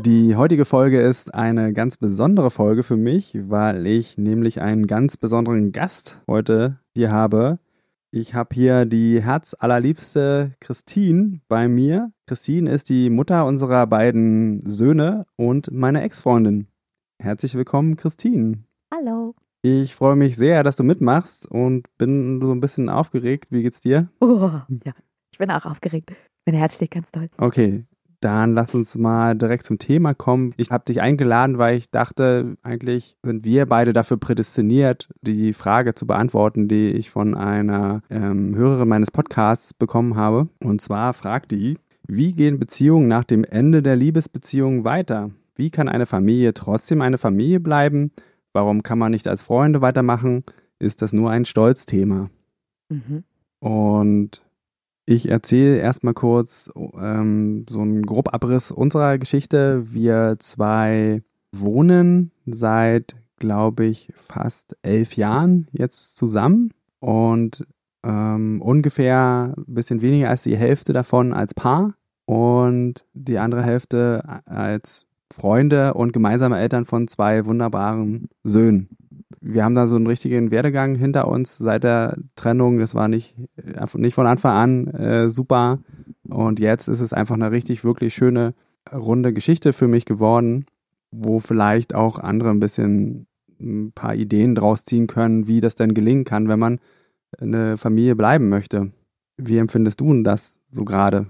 Die heutige Folge ist eine ganz besondere Folge für mich, weil ich nämlich einen ganz besonderen Gast heute hier habe. Ich habe hier die herzallerliebste Christine bei mir. Christine ist die Mutter unserer beiden Söhne und meine Ex-Freundin. Herzlich willkommen, Christine. Hallo. Ich freue mich sehr, dass du mitmachst und bin so ein bisschen aufgeregt. Wie geht's dir? Oh, ja, ich bin auch aufgeregt. Mein Herz steht ganz doll. Okay, dann lass uns mal direkt zum Thema kommen. Ich habe dich eingeladen, weil ich dachte, eigentlich sind wir beide dafür prädestiniert, die Frage zu beantworten, die ich von einer ähm, Hörerin meines Podcasts bekommen habe. Und zwar fragt die, wie gehen Beziehungen nach dem Ende der Liebesbeziehung weiter? Wie kann eine Familie trotzdem eine Familie bleiben? Warum kann man nicht als Freunde weitermachen? Ist das nur ein Stolzthema? Mhm. Und ich erzähle erstmal kurz ähm, so einen Grobabriss unserer Geschichte. Wir zwei wohnen seit, glaube ich, fast elf Jahren jetzt zusammen und ähm, ungefähr ein bisschen weniger als die Hälfte davon als Paar und die andere Hälfte als Freunde und gemeinsame Eltern von zwei wunderbaren Söhnen wir haben da so einen richtigen Werdegang hinter uns seit der Trennung. Das war nicht, nicht von Anfang an äh, super. Und jetzt ist es einfach eine richtig, wirklich schöne, runde Geschichte für mich geworden, wo vielleicht auch andere ein bisschen ein paar Ideen draus ziehen können, wie das denn gelingen kann, wenn man eine Familie bleiben möchte. Wie empfindest du denn das so gerade?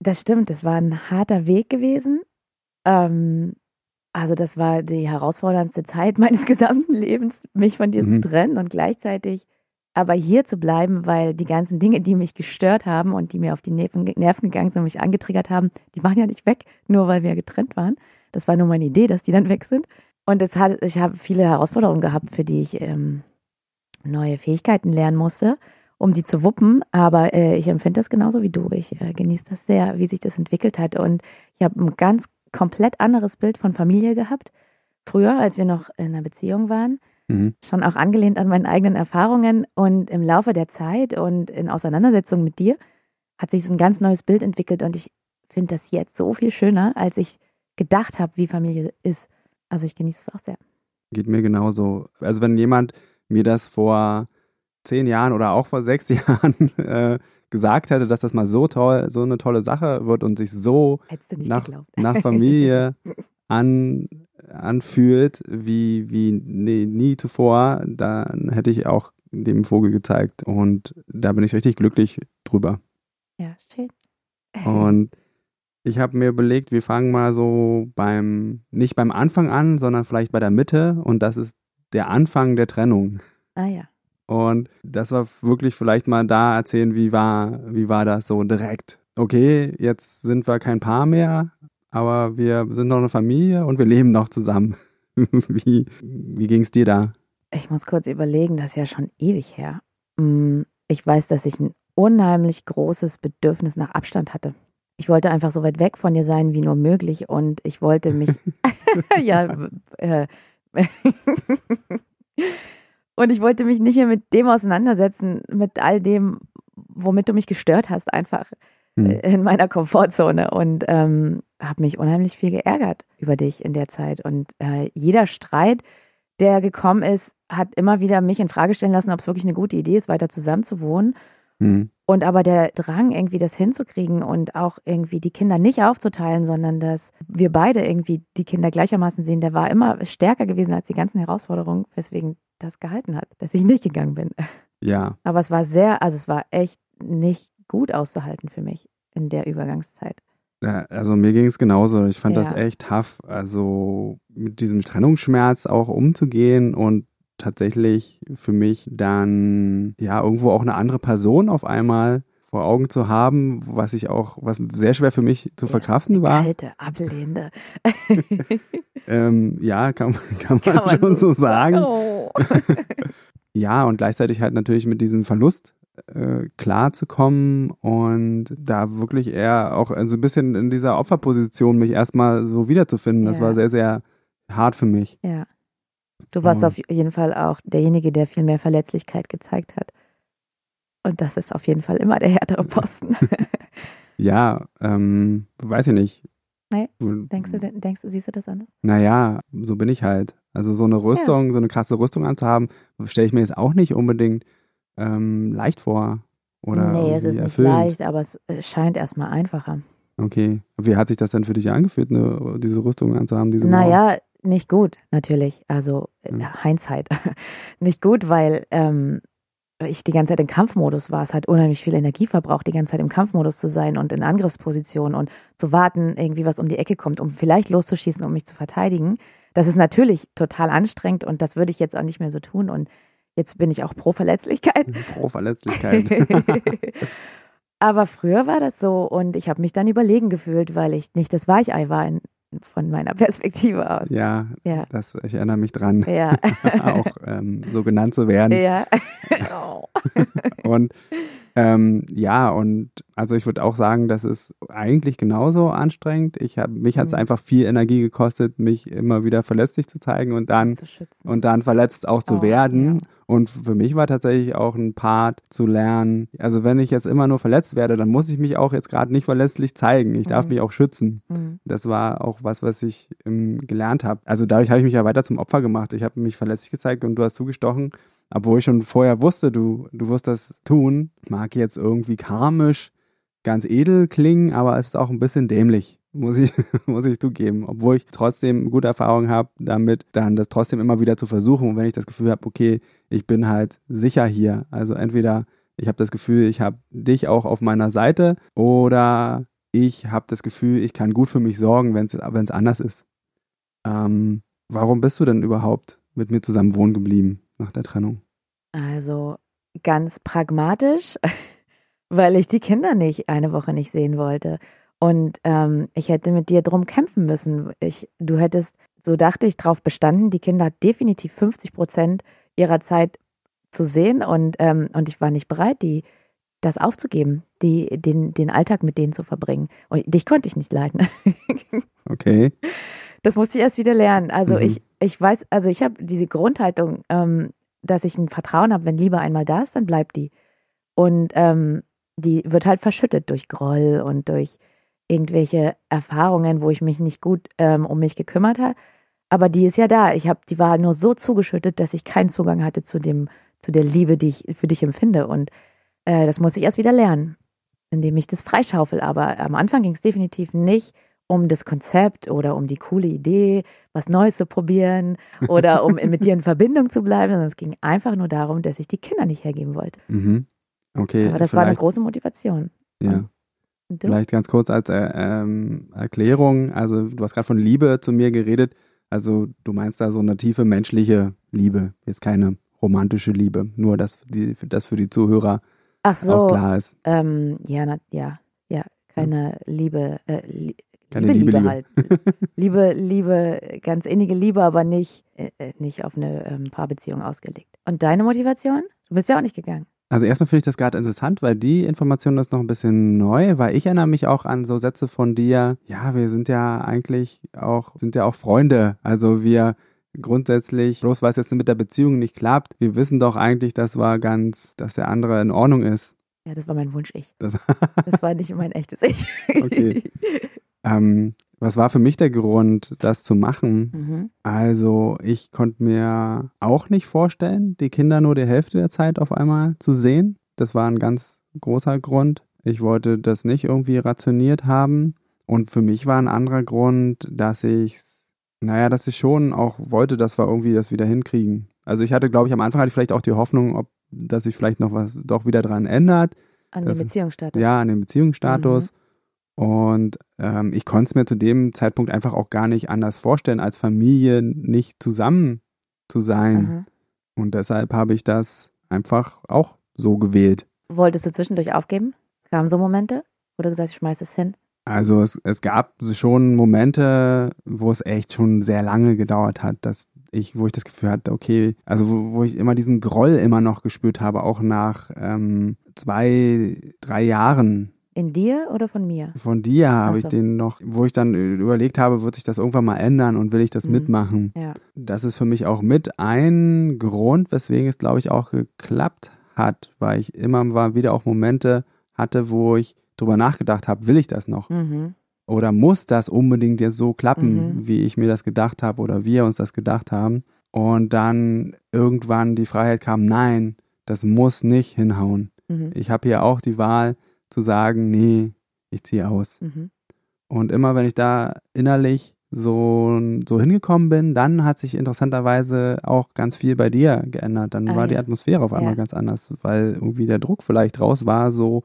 Das stimmt, das war ein harter Weg gewesen. Ähm, also das war die herausforderndste Zeit meines gesamten Lebens, mich von dir mhm. zu trennen und gleichzeitig aber hier zu bleiben, weil die ganzen Dinge, die mich gestört haben und die mir auf die Nerven, gegangen sind und mich angetriggert haben, die waren ja nicht weg, nur weil wir getrennt waren. Das war nur meine Idee, dass die dann weg sind. Und es hat, ich habe viele Herausforderungen gehabt, für die ich ähm, neue Fähigkeiten lernen musste, um die zu wuppen. Aber äh, ich empfinde das genauso wie du. Ich äh, genieße das sehr, wie sich das entwickelt hat. Und ich habe ein ganz komplett anderes Bild von Familie gehabt. Früher, als wir noch in einer Beziehung waren. Mhm. Schon auch angelehnt an meine eigenen Erfahrungen. Und im Laufe der Zeit und in Auseinandersetzung mit dir hat sich so ein ganz neues Bild entwickelt. Und ich finde das jetzt so viel schöner, als ich gedacht habe, wie Familie ist. Also ich genieße es auch sehr. Geht mir genauso. Also wenn jemand mir das vor zehn Jahren oder auch vor sechs Jahren äh, gesagt hätte, dass das mal so toll, so eine tolle Sache wird und sich so nach, nach Familie an, anfühlt wie, wie nie, nie zuvor, dann hätte ich auch dem Vogel gezeigt. Und da bin ich richtig glücklich drüber. Ja, schön. Und ich habe mir überlegt, wir fangen mal so beim, nicht beim Anfang an, sondern vielleicht bei der Mitte. Und das ist der Anfang der Trennung. Ah ja. Und das war wirklich vielleicht mal da erzählen, wie war, wie war das so direkt. Okay, jetzt sind wir kein Paar mehr, aber wir sind noch eine Familie und wir leben noch zusammen. wie wie ging es dir da? Ich muss kurz überlegen, das ist ja schon ewig her. Mm, ich weiß, dass ich ein unheimlich großes Bedürfnis nach Abstand hatte. Ich wollte einfach so weit weg von dir sein wie nur möglich und ich wollte mich, ja, äh, und ich wollte mich nicht mehr mit dem auseinandersetzen, mit all dem, womit du mich gestört hast, einfach hm. in meiner Komfortzone. Und ähm, habe mich unheimlich viel geärgert über dich in der Zeit. Und äh, jeder Streit, der gekommen ist, hat immer wieder mich in Frage stellen lassen, ob es wirklich eine gute Idee ist, weiter zusammen zu wohnen. Mhm. Und aber der Drang, irgendwie das hinzukriegen und auch irgendwie die Kinder nicht aufzuteilen, sondern dass wir beide irgendwie die Kinder gleichermaßen sehen, der war immer stärker gewesen als die ganzen Herausforderungen, weswegen das gehalten hat, dass ich nicht gegangen bin. Ja. Aber es war sehr, also es war echt nicht gut auszuhalten für mich in der Übergangszeit. Ja, also mir ging es genauso. Ich fand ja. das echt tough, also mit diesem Trennungsschmerz auch umzugehen und tatsächlich für mich dann ja irgendwo auch eine andere Person auf einmal vor Augen zu haben, was ich auch, was sehr schwer für mich zu verkraften war. Kalte, ablehnende. ähm, ja, kann, kann, man, kann man schon so sagen. Oh. ja, und gleichzeitig halt natürlich mit diesem Verlust äh, klar zu kommen und da wirklich eher auch so ein bisschen in dieser Opferposition mich erstmal so wiederzufinden. Das ja. war sehr, sehr hart für mich. Ja. Du warst und. auf jeden Fall auch derjenige, der viel mehr Verletzlichkeit gezeigt hat. Und das ist auf jeden Fall immer der härtere Posten. ja, ähm, weiß ich nicht. Nee, denkst du, denkst du, siehst du das anders? Naja, so bin ich halt. Also so eine Rüstung, ja. so eine krasse Rüstung anzuhaben, stelle ich mir jetzt auch nicht unbedingt ähm, leicht vor. Oder nee, es ist nicht erfüllend. leicht, aber es scheint erstmal einfacher. Okay. Wie hat sich das denn für dich angefühlt, eine, diese Rüstung anzuhaben? Diese naja, nicht gut, natürlich. Also ja. Hindsight. nicht gut, weil ähm, ich die ganze Zeit im Kampfmodus war. Es hat unheimlich viel Energie verbraucht, die ganze Zeit im Kampfmodus zu sein und in Angriffsposition und zu warten, irgendwie was um die Ecke kommt, um vielleicht loszuschießen, um mich zu verteidigen. Das ist natürlich total anstrengend und das würde ich jetzt auch nicht mehr so tun. Und Jetzt bin ich auch pro Verletzlichkeit. Pro Verletzlichkeit. Aber früher war das so und ich habe mich dann überlegen gefühlt, weil ich nicht das Weichei war in, von meiner Perspektive aus. Ja, ja. Das, ich erinnere mich dran, ja. auch ähm, so genannt zu werden. Ja. Oh. und ähm, ja, und also ich würde auch sagen, das ist eigentlich genauso anstrengend. Ich hab, mich hat es mhm. einfach viel Energie gekostet, mich immer wieder verletzlich zu zeigen und dann und dann verletzt auch zu oh, werden. Ja. Und für mich war tatsächlich auch ein Part zu lernen. Also wenn ich jetzt immer nur verletzt werde, dann muss ich mich auch jetzt gerade nicht verletzlich zeigen. Ich darf mhm. mich auch schützen. Mhm. Das war auch was, was ich ähm, gelernt habe. Also dadurch habe ich mich ja weiter zum Opfer gemacht. Ich habe mich verletzlich gezeigt und du hast zugestochen obwohl ich schon vorher wusste, du, du wirst das tun, mag jetzt irgendwie karmisch ganz edel klingen, aber es ist auch ein bisschen dämlich, muss ich, muss ich zugeben. Obwohl ich trotzdem gute Erfahrungen habe, damit dann das trotzdem immer wieder zu versuchen. Und wenn ich das Gefühl habe, okay, ich bin halt sicher hier. Also entweder ich habe das Gefühl, ich habe dich auch auf meiner Seite oder ich habe das Gefühl, ich kann gut für mich sorgen, wenn es anders ist. Ähm, warum bist du denn überhaupt mit mir zusammen wohnen geblieben? Nach der Trennung? Also ganz pragmatisch, weil ich die Kinder nicht eine Woche nicht sehen wollte. Und ähm, ich hätte mit dir drum kämpfen müssen. Ich, du hättest, so dachte ich, darauf bestanden, die Kinder definitiv 50 Prozent ihrer Zeit zu sehen. Und, ähm, und ich war nicht bereit, die, das aufzugeben, die, den, den Alltag mit denen zu verbringen. Und dich konnte ich nicht leiden. Okay. Das musste ich erst wieder lernen. Also mhm. ich, ich weiß, also ich habe diese Grundhaltung, ähm, dass ich ein Vertrauen habe, wenn Liebe einmal da ist, dann bleibt die. Und ähm, die wird halt verschüttet durch Groll und durch irgendwelche Erfahrungen, wo ich mich nicht gut ähm, um mich gekümmert habe. Aber die ist ja da. Ich habe, die war nur so zugeschüttet, dass ich keinen Zugang hatte zu dem, zu der Liebe, die ich für dich empfinde. Und äh, das muss ich erst wieder lernen, indem ich das freischaufel. Aber am Anfang ging es definitiv nicht um das Konzept oder um die coole Idee, was Neues zu probieren oder um mit dir in Verbindung zu bleiben, sondern es ging einfach nur darum, dass ich die Kinder nicht hergeben wollte. Mhm. Okay. Aber das war eine große Motivation. Ja. Vielleicht ganz kurz als äh, ähm, Erklärung. Also du hast gerade von Liebe zu mir geredet. Also du meinst da so eine tiefe menschliche Liebe, jetzt keine romantische Liebe. Nur, dass die, das für die Zuhörer Ach so, auch klar ist. Ähm, ja, na, ja, ja, keine Liebe, äh, keine Liebe, Liebe, Liebe halt. Liebe, Liebe, ganz innige Liebe, aber nicht, äh, nicht auf eine ähm, Paarbeziehung ausgelegt. Und deine Motivation? Du bist ja auch nicht gegangen. Also erstmal finde ich das gerade interessant, weil die Information ist noch ein bisschen neu, weil ich erinnere mich auch an so Sätze von dir, ja, wir sind ja eigentlich auch, sind ja auch Freunde. Also wir grundsätzlich, bloß weil es jetzt mit der Beziehung nicht klappt, wir wissen doch eigentlich, das war ganz, dass der andere in Ordnung ist. Ja, das war mein Wunsch-Ich. Das, das war nicht mein echtes Ich. Okay. Ähm, was war für mich der Grund, das zu machen? Mhm. Also ich konnte mir auch nicht vorstellen, die Kinder nur die Hälfte der Zeit auf einmal zu sehen. Das war ein ganz großer Grund. Ich wollte das nicht irgendwie rationiert haben. Und für mich war ein anderer Grund, dass ich, naja, dass ich schon auch wollte, dass wir irgendwie das wieder hinkriegen. Also ich hatte, glaube ich, am Anfang hatte ich vielleicht auch die Hoffnung, ob, dass sich vielleicht noch was doch wieder dran ändert. An dem Beziehungsstatus. Ja, an dem Beziehungsstatus. Mhm. Und ähm, ich konnte es mir zu dem Zeitpunkt einfach auch gar nicht anders vorstellen, als Familie nicht zusammen zu sein. Mhm. Und deshalb habe ich das einfach auch so gewählt. Wolltest du zwischendurch aufgeben? Kamen so Momente, wo du gesagt hast, ich schmeiß es hin? Also es, es gab schon Momente, wo es echt schon sehr lange gedauert hat, dass ich, wo ich das Gefühl hatte, okay, also wo, wo ich immer diesen Groll immer noch gespürt habe, auch nach ähm, zwei, drei Jahren. In dir oder von mir? Von dir habe so. ich den noch, wo ich dann überlegt habe, wird sich das irgendwann mal ändern und will ich das mhm. mitmachen. Ja. Das ist für mich auch mit ein Grund, weswegen es, glaube ich, auch geklappt hat, weil ich immer mal wieder auch Momente hatte, wo ich drüber nachgedacht habe, will ich das noch? Mhm. Oder muss das unbedingt jetzt so klappen, mhm. wie ich mir das gedacht habe oder wir uns das gedacht haben? Und dann irgendwann die Freiheit kam, nein, das muss nicht hinhauen. Mhm. Ich habe hier auch die Wahl zu sagen, nee, ich ziehe aus. Mhm. Und immer wenn ich da innerlich so, so hingekommen bin, dann hat sich interessanterweise auch ganz viel bei dir geändert. Dann ah, war ja. die Atmosphäre auf einmal ja. ganz anders, weil irgendwie der Druck vielleicht raus war, so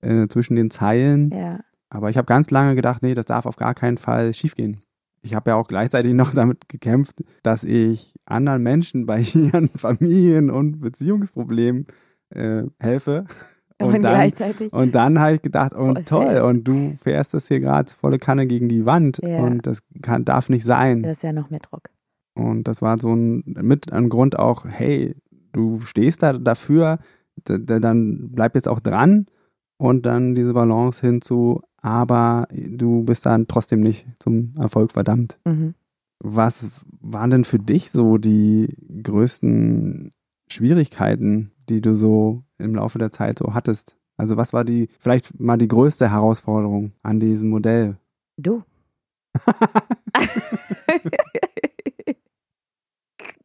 äh, zwischen den Zeilen. Ja. Aber ich habe ganz lange gedacht, nee, das darf auf gar keinen Fall schiefgehen. Ich habe ja auch gleichzeitig noch damit gekämpft, dass ich anderen Menschen bei ihren Familien- und Beziehungsproblemen äh, helfe. Und, und dann, gleichzeitig. Und dann habe ich gedacht, oh toll, fest. und du fährst das hier gerade volle Kanne gegen die Wand ja. und das kann, darf nicht sein. Das ist ja noch mehr Druck. Und das war so ein, mit ein Grund auch, hey, du stehst da dafür, dann bleib jetzt auch dran und dann diese Balance hin zu, aber du bist dann trotzdem nicht zum Erfolg verdammt. Mhm. Was waren denn für dich so die größten Schwierigkeiten, die du so im Laufe der Zeit so hattest? Also was war die, vielleicht mal die größte Herausforderung an diesem Modell? Du.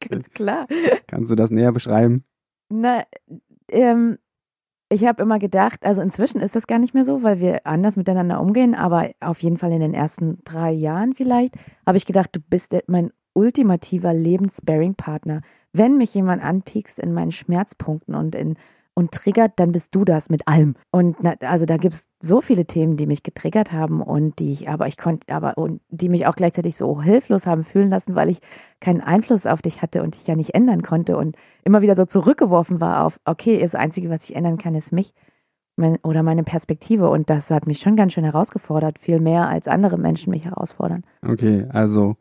Ganz klar. Kannst du das näher beschreiben? Na, ähm, ich habe immer gedacht, also inzwischen ist das gar nicht mehr so, weil wir anders miteinander umgehen, aber auf jeden Fall in den ersten drei Jahren vielleicht, habe ich gedacht, du bist mein ultimativer Lebenssparing-Partner. Wenn mich jemand anpiekst in meinen Schmerzpunkten und in und triggert, dann bist du das mit allem. Und na, also da gibt es so viele Themen, die mich getriggert haben und die ich, aber ich konnte, aber und die mich auch gleichzeitig so hilflos haben fühlen lassen, weil ich keinen Einfluss auf dich hatte und dich ja nicht ändern konnte und immer wieder so zurückgeworfen war auf, okay, das Einzige, was ich ändern kann, ist mich mein, oder meine Perspektive. Und das hat mich schon ganz schön herausgefordert, viel mehr als andere Menschen mich herausfordern. Okay, also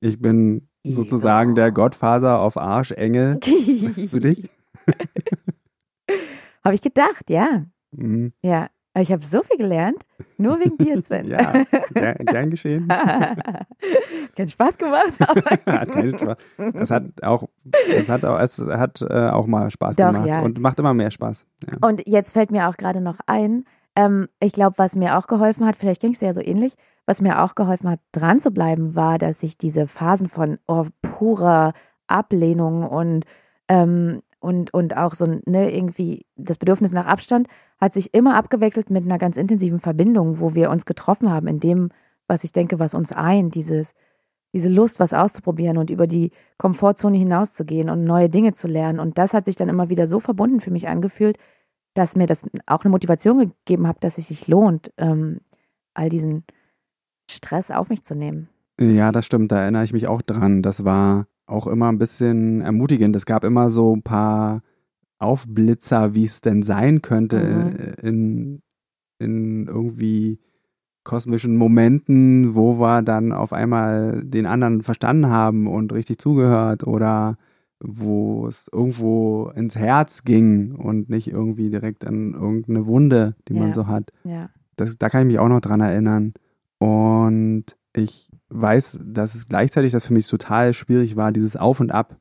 ich bin sozusagen der Gottfaser auf Arschengel für dich. Habe ich gedacht, ja. Mhm. Ja, aber ich habe so viel gelernt, nur wegen dir, Sven. ja, gern, gern geschehen. Kein Spaß gemacht. hat keinen Spaß. Es hat auch, es hat auch, es hat äh, auch mal Spaß Doch, gemacht ja. und macht immer mehr Spaß. Ja. Und jetzt fällt mir auch gerade noch ein, ähm, ich glaube, was mir auch geholfen hat, vielleicht ging es dir ja so ähnlich, was mir auch geholfen hat, dran zu bleiben, war, dass ich diese Phasen von oh, purer Ablehnung und ähm, und, und auch so ne, irgendwie das Bedürfnis nach Abstand hat sich immer abgewechselt mit einer ganz intensiven Verbindung, wo wir uns getroffen haben in dem, was ich denke, was uns eint, dieses, diese Lust, was auszuprobieren und über die Komfortzone hinauszugehen und neue Dinge zu lernen. Und das hat sich dann immer wieder so verbunden für mich angefühlt, dass mir das auch eine Motivation gegeben hat, dass es sich lohnt, ähm, all diesen Stress auf mich zu nehmen. Ja, das stimmt, da erinnere ich mich auch dran. Das war auch immer ein bisschen ermutigend. Es gab immer so ein paar Aufblitzer, wie es denn sein könnte mhm. in, in irgendwie kosmischen Momenten, wo wir dann auf einmal den anderen verstanden haben und richtig zugehört oder wo es irgendwo ins Herz ging und nicht irgendwie direkt an irgendeine Wunde, die ja. man so hat. Ja. Das, da kann ich mich auch noch dran erinnern. Und ich weiß, dass es gleichzeitig das für mich total schwierig war, dieses Auf und Ab.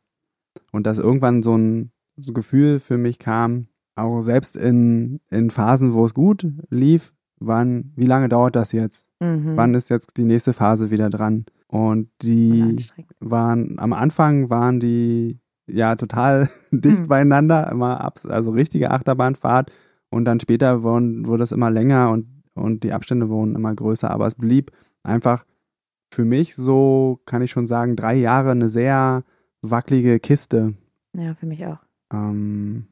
Und dass irgendwann so ein so Gefühl für mich kam, auch selbst in, in Phasen, wo es gut lief, wann, wie lange dauert das jetzt? Mhm. Wann ist jetzt die nächste Phase wieder dran? Und die waren, am Anfang waren die ja total dicht mhm. beieinander, immer ab, also richtige Achterbahnfahrt. Und dann später wurden, wurde es immer länger und, und die Abstände wurden immer größer. Aber es blieb einfach für mich so, kann ich schon sagen, drei Jahre eine sehr wackelige Kiste. Ja, für mich auch. Ähm,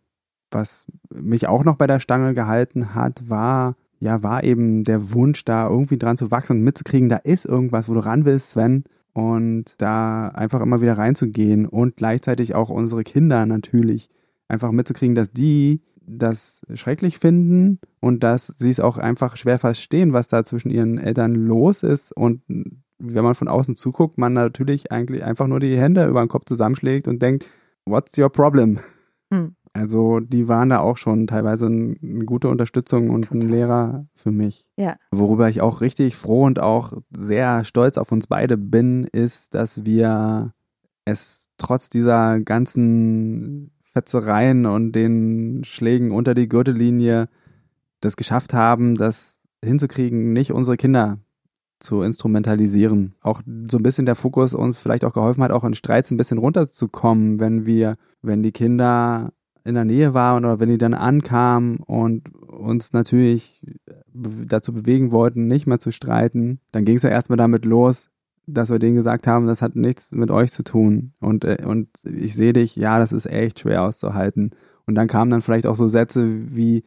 was mich auch noch bei der Stange gehalten hat, war, ja, war eben der Wunsch, da irgendwie dran zu wachsen und mitzukriegen, da ist irgendwas, wo du ran willst, Sven. Und da einfach immer wieder reinzugehen und gleichzeitig auch unsere Kinder natürlich einfach mitzukriegen, dass die das schrecklich finden und dass sie es auch einfach schwer verstehen, was da zwischen ihren Eltern los ist und wenn man von außen zuguckt, man natürlich eigentlich einfach nur die Hände über den Kopf zusammenschlägt und denkt, what's your problem? Hm. Also die waren da auch schon teilweise eine gute Unterstützung und Total. ein Lehrer für mich. Ja. Worüber ich auch richtig froh und auch sehr stolz auf uns beide bin, ist, dass wir es trotz dieser ganzen Fetzereien und den Schlägen unter die Gürtellinie das geschafft haben, das hinzukriegen, nicht unsere Kinder zu instrumentalisieren. Auch so ein bisschen der Fokus uns vielleicht auch geholfen hat, auch in Streits ein bisschen runterzukommen, wenn wir, wenn die Kinder in der Nähe waren oder wenn die dann ankamen und uns natürlich dazu bewegen wollten, nicht mehr zu streiten, dann ging es ja erstmal damit los, dass wir denen gesagt haben, das hat nichts mit euch zu tun und, äh, und ich sehe dich, ja, das ist echt schwer auszuhalten. Und dann kamen dann vielleicht auch so Sätze wie,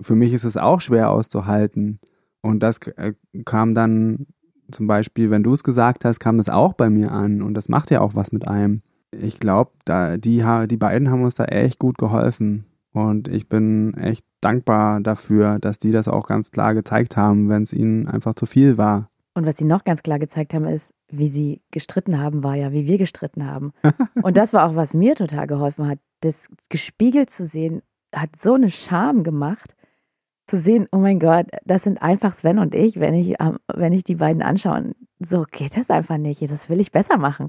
für mich ist es auch schwer auszuhalten. Und das äh, kam dann zum Beispiel, wenn du es gesagt hast, kam es auch bei mir an und das macht ja auch was mit einem. Ich glaube, da die, die beiden haben uns da echt gut geholfen und ich bin echt dankbar dafür, dass die das auch ganz klar gezeigt haben, wenn es ihnen einfach zu viel war. Und was sie noch ganz klar gezeigt haben, ist, wie sie gestritten haben, war ja, wie wir gestritten haben. und das war auch, was mir total geholfen hat. Das gespiegelt zu sehen, hat so eine Scham gemacht zu sehen, oh mein Gott, das sind einfach Sven und ich, wenn ich, ähm, wenn ich die beiden anschaue. So geht das einfach nicht. Das will ich besser machen.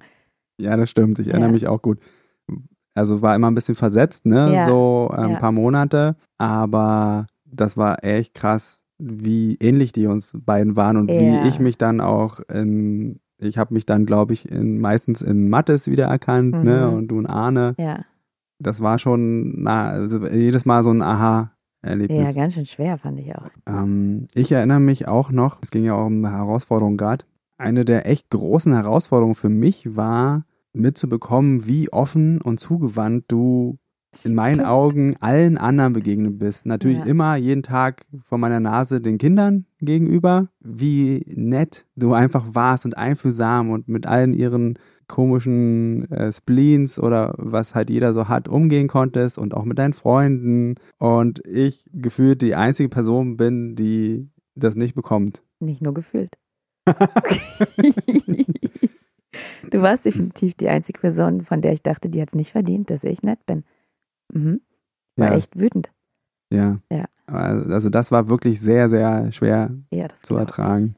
Ja, das stimmt. Ich erinnere ja. mich auch gut. Also war immer ein bisschen versetzt, ne? Ja. So äh, ein ja. paar Monate. Aber das war echt krass, wie ähnlich die uns beiden waren und wie ich mich dann auch in, ich habe mich dann, glaube ich, in, meistens in Mattes wiedererkannt, ne? mhm. ne? Und du und Arne. Ja. Das war schon, na, also jedes Mal so ein Aha, Erlebnis. Ja, ganz schön schwer, fand ich auch. Ähm, ich erinnere mich auch noch, es ging ja auch um eine Herausforderung gerade. Eine der echt großen Herausforderungen für mich war, mitzubekommen, wie offen und zugewandt du in meinen Augen allen anderen begegnet bist. Natürlich ja. immer jeden Tag vor meiner Nase den Kindern gegenüber, wie nett du einfach warst und einfühlsam und mit allen ihren komischen äh, Spleens oder was halt jeder so hat, umgehen konntest und auch mit deinen Freunden und ich gefühlt die einzige Person bin, die das nicht bekommt. Nicht nur gefühlt. du warst definitiv die einzige Person, von der ich dachte, die hat es nicht verdient, dass ich nett bin. Mhm. War ja. echt wütend. Ja. ja. Also das war wirklich sehr, sehr schwer ja, zu ertragen.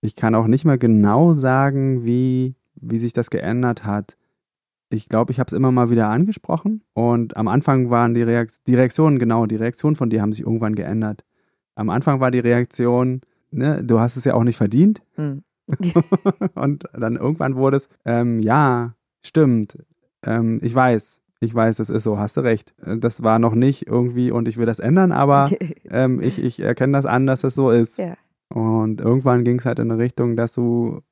Ich kann auch nicht mal genau sagen, wie wie sich das geändert hat. Ich glaube, ich habe es immer mal wieder angesprochen und am Anfang waren die, Reakt die Reaktionen, genau, die Reaktionen von dir haben sich irgendwann geändert. Am Anfang war die Reaktion, ne, du hast es ja auch nicht verdient. Hm. und dann irgendwann wurde es, ähm, ja, stimmt, ähm, ich weiß, ich weiß, das ist so, hast du recht. Das war noch nicht irgendwie und ich will das ändern, aber ähm, ich, ich erkenne das an, dass das so ist. Ja. Und irgendwann ging es halt in eine Richtung, dass du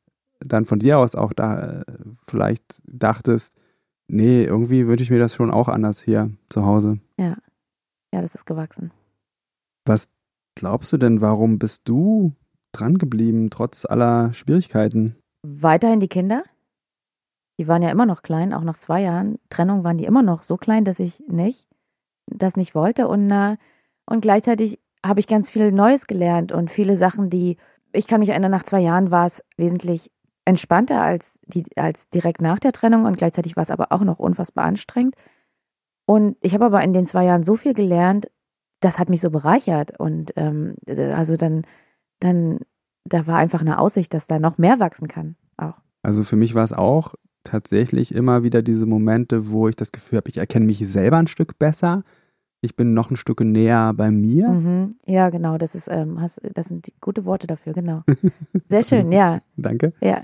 dann von dir aus auch da äh, vielleicht dachtest, nee, irgendwie wünsche ich mir das schon auch anders hier zu Hause. Ja. Ja, das ist gewachsen. Was glaubst du denn, warum bist du dran geblieben, trotz aller Schwierigkeiten? Weiterhin die Kinder. Die waren ja immer noch klein, auch nach zwei Jahren Trennung waren die immer noch so klein, dass ich nicht, das nicht wollte. Und, und gleichzeitig habe ich ganz viel Neues gelernt und viele Sachen, die, ich kann mich erinnern, nach zwei Jahren war es wesentlich entspannter als, die, als direkt nach der Trennung und gleichzeitig war es aber auch noch unfassbar anstrengend. Und ich habe aber in den zwei Jahren so viel gelernt, das hat mich so bereichert. Und ähm, also dann, dann, da war einfach eine Aussicht, dass da noch mehr wachsen kann. Auch. Also für mich war es auch tatsächlich immer wieder diese Momente, wo ich das Gefühl habe, ich erkenne mich selber ein Stück besser. Ich bin noch ein Stück näher bei mir. Mhm. Ja, genau. Das ist, ähm, hast, das sind gute Worte dafür, genau. Sehr schön, ja. Danke. Ja.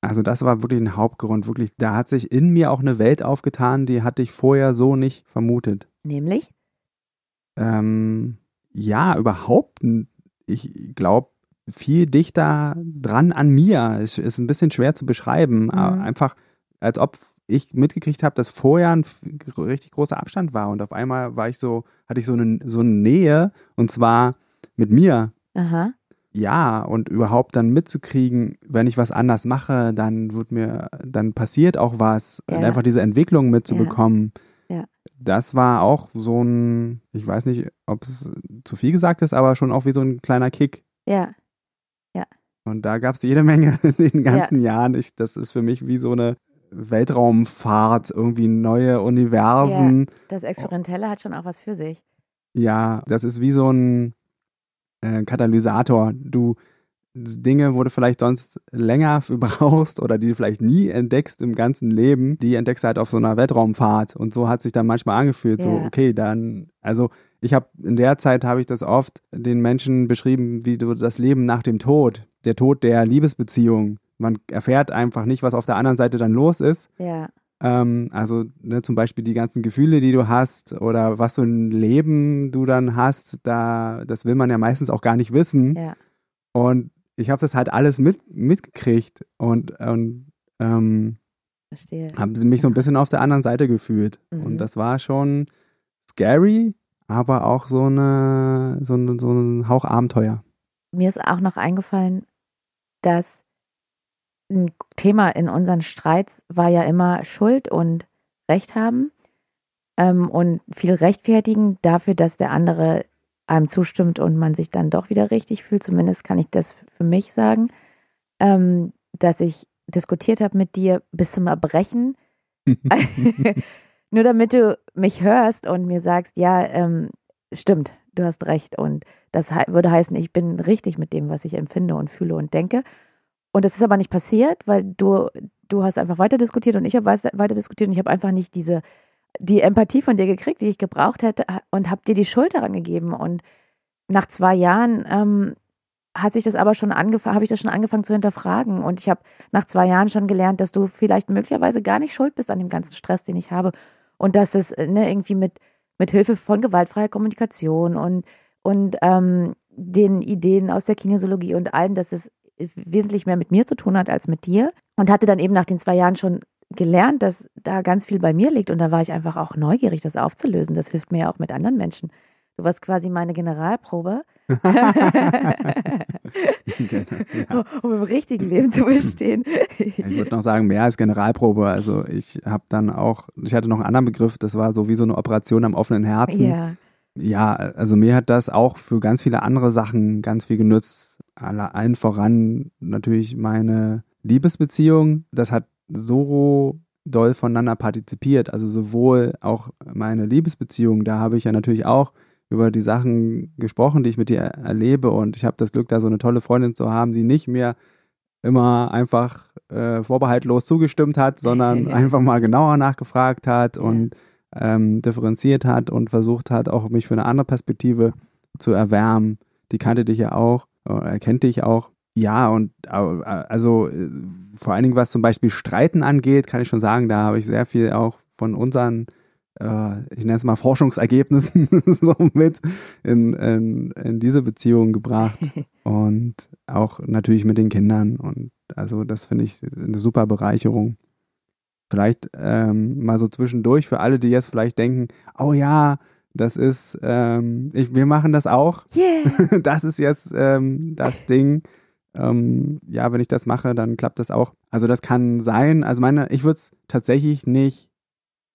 Also das war wirklich ein Hauptgrund, wirklich. Da hat sich in mir auch eine Welt aufgetan, die hatte ich vorher so nicht vermutet. Nämlich? Ähm, ja, überhaupt. Ich glaube, viel dichter dran an mir. Es ist ein bisschen schwer zu beschreiben. Mhm. Einfach, als ob ich mitgekriegt habe, dass vorher ein richtig großer Abstand war. Und auf einmal war ich so, hatte ich so eine, so eine Nähe und zwar mit mir. Aha ja, und überhaupt dann mitzukriegen, wenn ich was anders mache, dann wird mir, dann passiert auch was. Ja. Und einfach diese Entwicklung mitzubekommen, Ja. Das war auch so ein, ich weiß nicht, ob es zu viel gesagt ist, aber schon auch wie so ein kleiner Kick. Ja. Und da gab es jede Menge in den ganzen Jahren. Ich, das ist für mich wie so eine Weltraumfahrt, irgendwie neue Universen. Das Experimentelle hat schon auch was für sich. Ja, das ist wie so ein äh, Katalysator. Du Dinge, wo du vielleicht sonst länger für brauchst oder die du vielleicht nie entdeckst im ganzen Leben, die entdeckst du halt auf so einer Weltraumfahrt. Und so hat sich dann manchmal angefühlt, so, Ja. okay, dann, also ich habe in der Zeit habe ich das oft den Menschen beschrieben, wie du das Leben nach dem Tod, der Tod der Liebesbeziehung. Man erfährt einfach nicht, was auf der anderen Seite dann los ist. Ja. Ähm, also ne, zum Beispiel die ganzen Gefühle, die du hast oder was für ein Leben du dann hast, da das will man ja meistens auch gar nicht wissen. Ja. Und ich habe das halt alles mit, mitgekriegt und, und ähm, habe mich so ein bisschen auf der anderen Seite gefühlt. Mhm. Und das war schon scary, aber auch so, eine, so, eine, so ein Hauch Abenteuer. Mir ist auch noch eingefallen, dass ein Thema in unseren Streits war ja immer Schuld und Recht haben ähm, und viel rechtfertigen dafür, dass der andere einem zustimmt und man sich dann doch wieder richtig fühlt. Zumindest kann ich das für mich sagen, ähm, dass ich diskutiert habe mit dir bis zum Erbrechen. Nur damit du mich hörst und mir sagst, ja, ähm, stimmt, du hast recht. Und das hei- würde heißen, ich bin richtig mit dem, was ich empfinde und fühle und denke. Und das ist aber nicht passiert, weil du, du hast einfach weiter diskutiert und ich habe weiter diskutiert und ich habe einfach nicht diese, die Empathie von dir gekriegt, die ich gebraucht hätte und habe dir die Schuld daran gegeben. Und nach zwei Jahren ähm, hat sich das aber schon angefangen, habe ich das schon angefangen zu hinterfragen. Und ich habe nach zwei Jahren schon gelernt, dass du vielleicht möglicherweise gar nicht schuld bist an dem ganzen Stress, den ich habe. Und dass es äh, ne, irgendwie mit, mit Hilfe von gewaltfreier Kommunikation und, und ähm, den Ideen aus der Kinesiologie und allem, dass es wesentlich mehr mit mir zu tun hat als mit dir. Und hatte dann eben nach den zwei Jahren schon gelernt, dass da ganz viel bei mir liegt. Und da war ich einfach auch neugierig, das aufzulösen. Das hilft mir ja auch mit anderen Menschen. Du warst quasi meine Generalprobe, Genau, ja. um im richtigen Leben zu bestehen. Ich würde noch sagen, mehr als Generalprobe. Also ich habe dann auch, ich hatte noch einen anderen Begriff, das war so wie so eine Operation am offenen Herzen. Ja, Ja, also mir hat das auch für ganz viele andere Sachen ganz viel genützt. Alle, allen voran natürlich meine Liebesbeziehung. Das hat so doll voneinander partizipiert. Also sowohl auch meine Liebesbeziehung, da habe ich ja natürlich auch über die Sachen gesprochen, die ich mit dir erlebe. Und ich habe das Glück, da so eine tolle Freundin zu haben, die nicht mir immer einfach äh, vorbehaltlos zugestimmt hat, sondern einfach mal genauer nachgefragt hat und ähm, differenziert hat und versucht hat, auch mich für eine andere Perspektive zu erwärmen. Die kannte dich ja auch, oder er kennt dich auch. Ja, und also äh, vor allen Dingen, was zum Beispiel Streiten angeht, kann ich schon sagen, da habe ich sehr viel auch von unseren, äh, ich nenne es mal Forschungsergebnissen so mit in, in, in diese Beziehung gebracht. Und auch natürlich mit den Kindern. Und also das finde ich eine super Bereicherung. Vielleicht ähm, mal so zwischendurch für alle, die jetzt vielleicht denken, oh ja, das ist, ähm, ich, wir machen das auch. yeah. das ist jetzt ähm, das Ding. Ähm, ja, wenn ich das mache, dann klappt das auch. Also das kann sein. Also meine, ich würde es tatsächlich nicht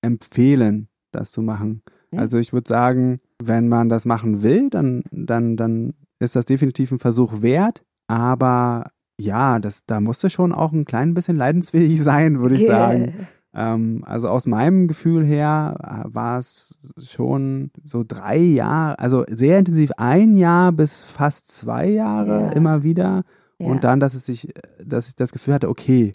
empfehlen, das zu machen. Ja. Also ich würde sagen, wenn man das machen will, dann, dann, dann ist das definitiv ein Versuch wert. Aber ja, das, da musste schon auch ein klein bisschen leidensfähig sein, würde ich sagen. Ähm, also aus meinem Gefühl her äh, war es schon so drei Jahre, also sehr intensiv ein Jahr bis fast zwei Jahre Ja. immer wieder. Ja. Und dann, dass es sich, dass ich das Gefühl hatte, okay,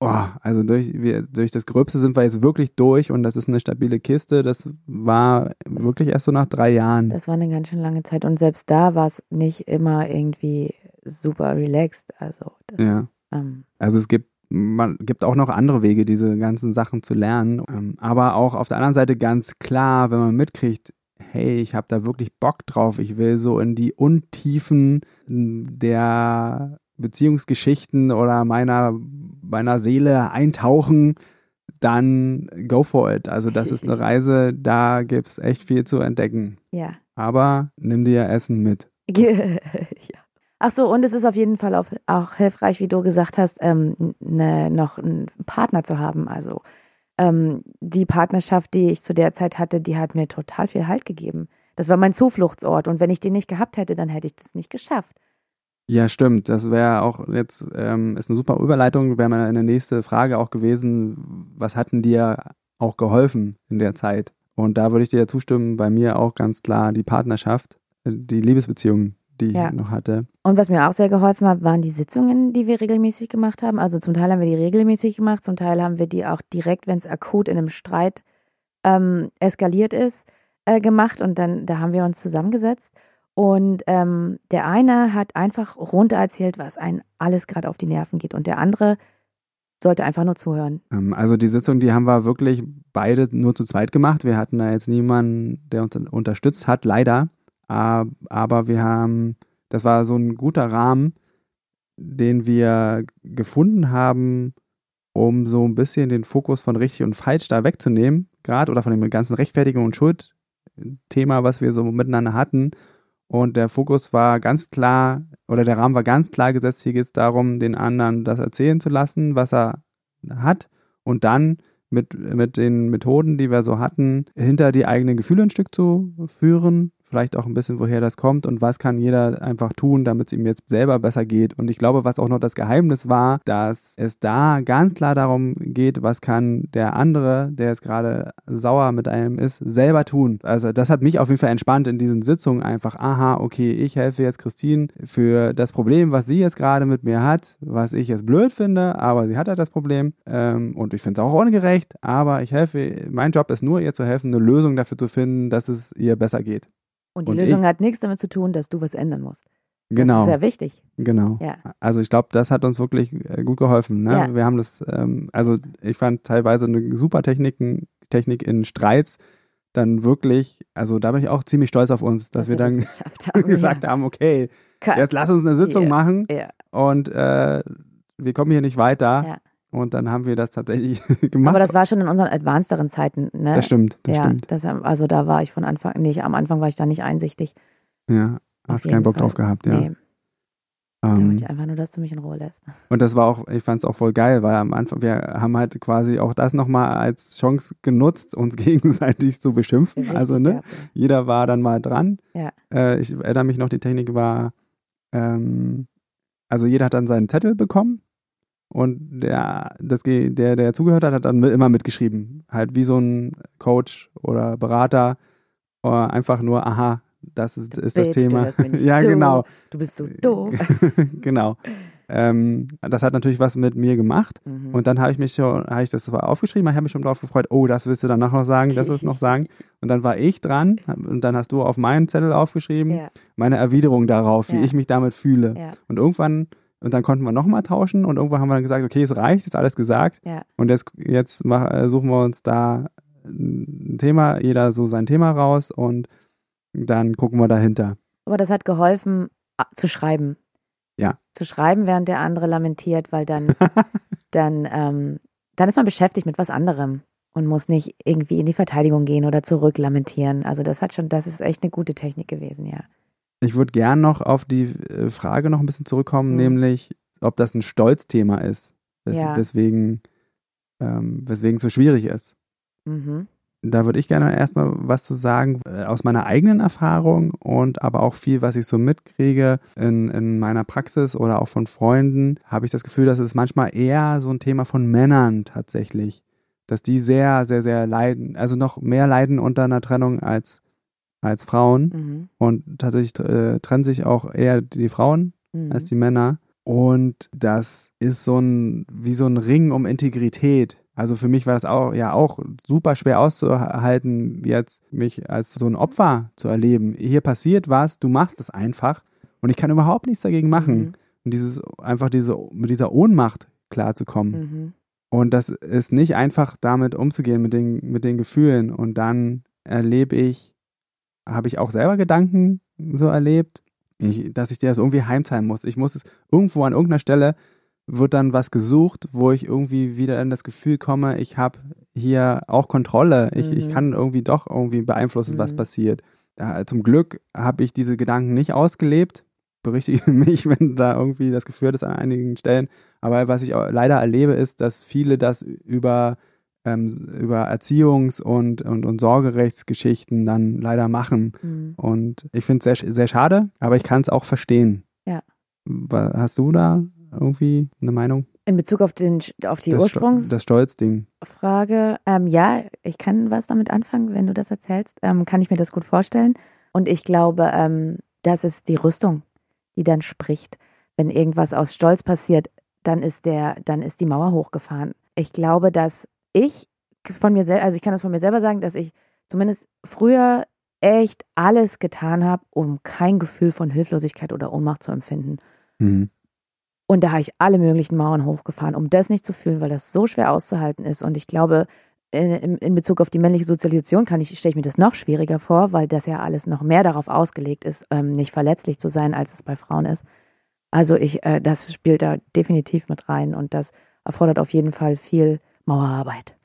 oh, also durch, wir, durch das Gröbste sind wir jetzt wirklich durch und das ist eine stabile Kiste. Das war wirklich erst so nach drei Jahren. Das war eine ganz schön lange Zeit. Und selbst da war es nicht immer irgendwie super relaxed. Also, das Ja. ist, ähm, Also es gibt man gibt auch noch andere Wege, diese ganzen Sachen zu lernen. Ähm, aber auch auf der anderen Seite ganz klar, wenn man mitkriegt, hey, ich habe da wirklich Bock drauf, ich will so in die Untiefen der Beziehungsgeschichten oder meiner, meiner Seele eintauchen, dann go for it. Also das ist eine Reise, da gibt's echt viel zu entdecken. ja. Aber nimm dir Essen mit. ja. Ach so, und es ist auf jeden Fall auch, auch hilfreich, wie du gesagt hast, ähm, ne, noch einen Partner zu haben. Also ähm, die Partnerschaft, die ich zu der Zeit hatte, die hat mir total viel Halt gegeben. Das war mein Zufluchtsort. Und wenn ich den nicht gehabt hätte, dann hätte ich das nicht geschafft. Ja, stimmt. Das wäre auch jetzt, ähm, ist eine super Überleitung, wäre meine nächste Frage auch gewesen, was hatten dir auch geholfen in der Zeit? Und da würde ich dir ja zustimmen, bei mir auch ganz klar die Partnerschaft, äh, die Liebesbeziehungen, die ich ja. noch hatte. Und was mir auch sehr geholfen hat, waren die Sitzungen, die wir regelmäßig gemacht haben. Also zum Teil haben wir die regelmäßig gemacht, zum Teil haben wir die auch direkt, wenn es akut in einem Streit ähm, eskaliert ist, äh, gemacht. Und dann, da haben wir uns zusammengesetzt. Und ähm, der eine hat einfach runter erzählt, was einem alles gerade auf die Nerven geht. Und der andere sollte einfach nur zuhören. Ähm, also die Sitzung, die haben wir wirklich beide nur zu zweit gemacht. Wir hatten da jetzt niemanden, der uns unterstützt hat, leider. Aber wir haben, das war so ein guter Rahmen, den wir gefunden haben, um so ein bisschen den Fokus von richtig und falsch da wegzunehmen, gerade oder von dem ganzen Rechtfertigung und Schuld-Thema, was wir so miteinander hatten und der Fokus war ganz klar, oder der Rahmen war ganz klar gesetzt, hier geht es darum, den anderen das erzählen zu lassen, was er hat. Und dann mit, mit den Methoden, die wir so hatten, hinter die eigenen Gefühle ein Stück zu führen vielleicht auch ein bisschen, woher das kommt und was kann jeder einfach tun, damit es ihm jetzt selber besser geht. Und ich glaube, was auch noch das Geheimnis war, dass es da ganz klar darum geht, was kann der andere, der jetzt gerade sauer mit einem ist, selber tun. Also das hat mich auf jeden Fall entspannt in diesen Sitzungen einfach, aha, okay, ich helfe jetzt Christine für das Problem, was sie jetzt gerade mit mir hat, was ich jetzt blöd finde, aber sie hat halt das Problem ähm, und ich finde es auch ungerecht, aber ich helfe, mein Job ist nur, ihr zu helfen, eine Lösung dafür zu finden, dass es ihr besser geht. Und die und Lösung ich, hat nichts damit zu tun, dass du was ändern musst. Genau. Das ist sehr wichtig. Genau. Ja. Also ich glaube, das hat uns wirklich äh, gut geholfen. Ne? Ja. Wir haben das, ähm, also ich fand teilweise eine super Technik, Technik in Streits dann wirklich, also da bin ich auch ziemlich stolz auf uns, dass, dass wir dann das haben, gesagt ja. haben, okay, jetzt lass uns eine Sitzung machen und äh, wir kommen hier nicht weiter. Und dann haben wir das tatsächlich gemacht. Aber das war schon in unseren advancederen Zeiten, ne? Das stimmt, das ja, stimmt. Das, also da war ich von Anfang, nicht, am Anfang war ich da nicht einsichtig. Ja, hast keinen Bock Fall. drauf gehabt, ja. Nee. Ähm, ich einfach nur, dass du mich in Ruhe lässt. Und das war auch, ich fand es auch voll geil, weil am Anfang, wir haben halt quasi auch das nochmal als Chance genutzt, uns gegenseitig zu beschimpfen. Richtig also, ne, ja. jeder war dann mal dran. Ja. Äh, ich erinnere mich noch, die Technik war, ähm, also jeder hat dann seinen Zettel bekommen und der, das, der, der zugehört hat, hat dann immer mitgeschrieben. Halt wie so ein Coach oder Berater. Oder einfach nur, aha, das ist, ist das Thema. ja, zu. genau. Du bist so doof. genau. Ähm, das hat natürlich was mit mir gemacht. Mhm. Und dann habe ich mich schon, habe ich das aufgeschrieben, ich habe mich schon darauf gefreut, oh, das willst du danach noch sagen, das willst du noch sagen. Und dann war ich dran und dann hast du auf meinen Zettel aufgeschrieben, ja. meine Erwiderung darauf, wie ja. ich mich damit fühle. Ja. Und irgendwann und dann konnten wir nochmal tauschen und irgendwann haben wir dann gesagt, okay, es reicht, ist alles gesagt. Ja. Und jetzt, jetzt mach, äh, suchen wir uns da ein Thema, jeder so sein Thema raus und dann gucken wir dahinter. Aber das hat geholfen, zu schreiben. Ja. Zu schreiben, während der andere lamentiert, weil dann, dann, ähm, dann ist man beschäftigt mit was anderem und muss nicht irgendwie in die Verteidigung gehen oder zurück lamentieren. Also das hat schon, das ist echt eine gute Technik gewesen, ja. Ich würde gern noch auf die äh, Frage noch ein bisschen zurückkommen, mhm. nämlich, ob das ein Stolzthema ist, wes ja. weswegen, ähm, weswegen es so schwierig ist. Mhm. Da würde ich gerne erstmal was zu sagen äh, aus meiner eigenen Erfahrung und aber auch viel, was ich so mitkriege in, in meiner Praxis oder auch von Freunden, habe ich das Gefühl, dass es manchmal eher so ein Thema von Männern tatsächlich, dass die sehr, sehr, sehr leiden, also noch mehr leiden unter einer Trennung als als Frauen. Mhm. Und tatsächlich äh, trennen sich auch eher die Frauen mhm. als die Männer. Und das ist so ein, wie so ein Ring um Integrität. Also für mich war das auch, ja, auch super schwer auszuhalten, jetzt mich als so ein Opfer zu erleben. Hier passiert was, du machst es einfach und ich kann überhaupt nichts dagegen machen. Mhm. Und dieses, einfach diese, mit dieser Ohnmacht klarzukommen. Mhm. Und das ist nicht einfach damit umzugehen mit den, mit den Gefühlen. Und dann erlebe ich habe ich auch selber Gedanken so erlebt, ich, dass ich dir das irgendwie heimzahlen muss. Ich muss es irgendwo an irgendeiner Stelle wird dann was gesucht, wo ich irgendwie wieder in das Gefühl komme, ich habe hier auch Kontrolle. Ich, mhm. ich kann irgendwie doch irgendwie beeinflussen, mhm. was passiert. Ja, zum Glück habe ich diese Gedanken nicht ausgelebt. Berichtige mich, wenn da irgendwie das Gefühl ist an einigen Stellen. Aber was ich leider erlebe, ist, dass viele das über ähm, über Erziehungs- und, und, und Sorgerechtsgeschichten dann leider machen. Mhm. Und ich finde es sehr, sehr schade, aber ich kann es auch verstehen. Ja. Hast du da irgendwie eine Meinung? In Bezug auf, den, auf die das, Ursprungsfrage, das Stolzding. ähm, ja, ich kann was damit anfangen, wenn du das erzählst. Ähm, kann ich mir das gut vorstellen. Und ich glaube, ähm, das ist die Rüstung, die dann spricht. Wenn irgendwas aus Stolz passiert, dann ist der, dann ist die Mauer hochgefahren. Ich glaube, dass ich von mir selber, also ich kann das von mir selber sagen, dass ich zumindest früher echt alles getan habe, um kein Gefühl von Hilflosigkeit oder Ohnmacht zu empfinden. Mhm. Und da habe ich alle möglichen Mauern hochgefahren, um das nicht zu fühlen, weil das so schwer auszuhalten ist. Und ich glaube, in, in, Bezug auf die männliche Sozialisation kann ich, stelle ich mir das noch schwieriger vor, weil das ja alles noch mehr darauf ausgelegt ist, ähm, nicht verletzlich zu sein, als es bei Frauen ist. Also ich, äh, das spielt da definitiv mit rein und das erfordert auf jeden Fall viel Mauerarbeit.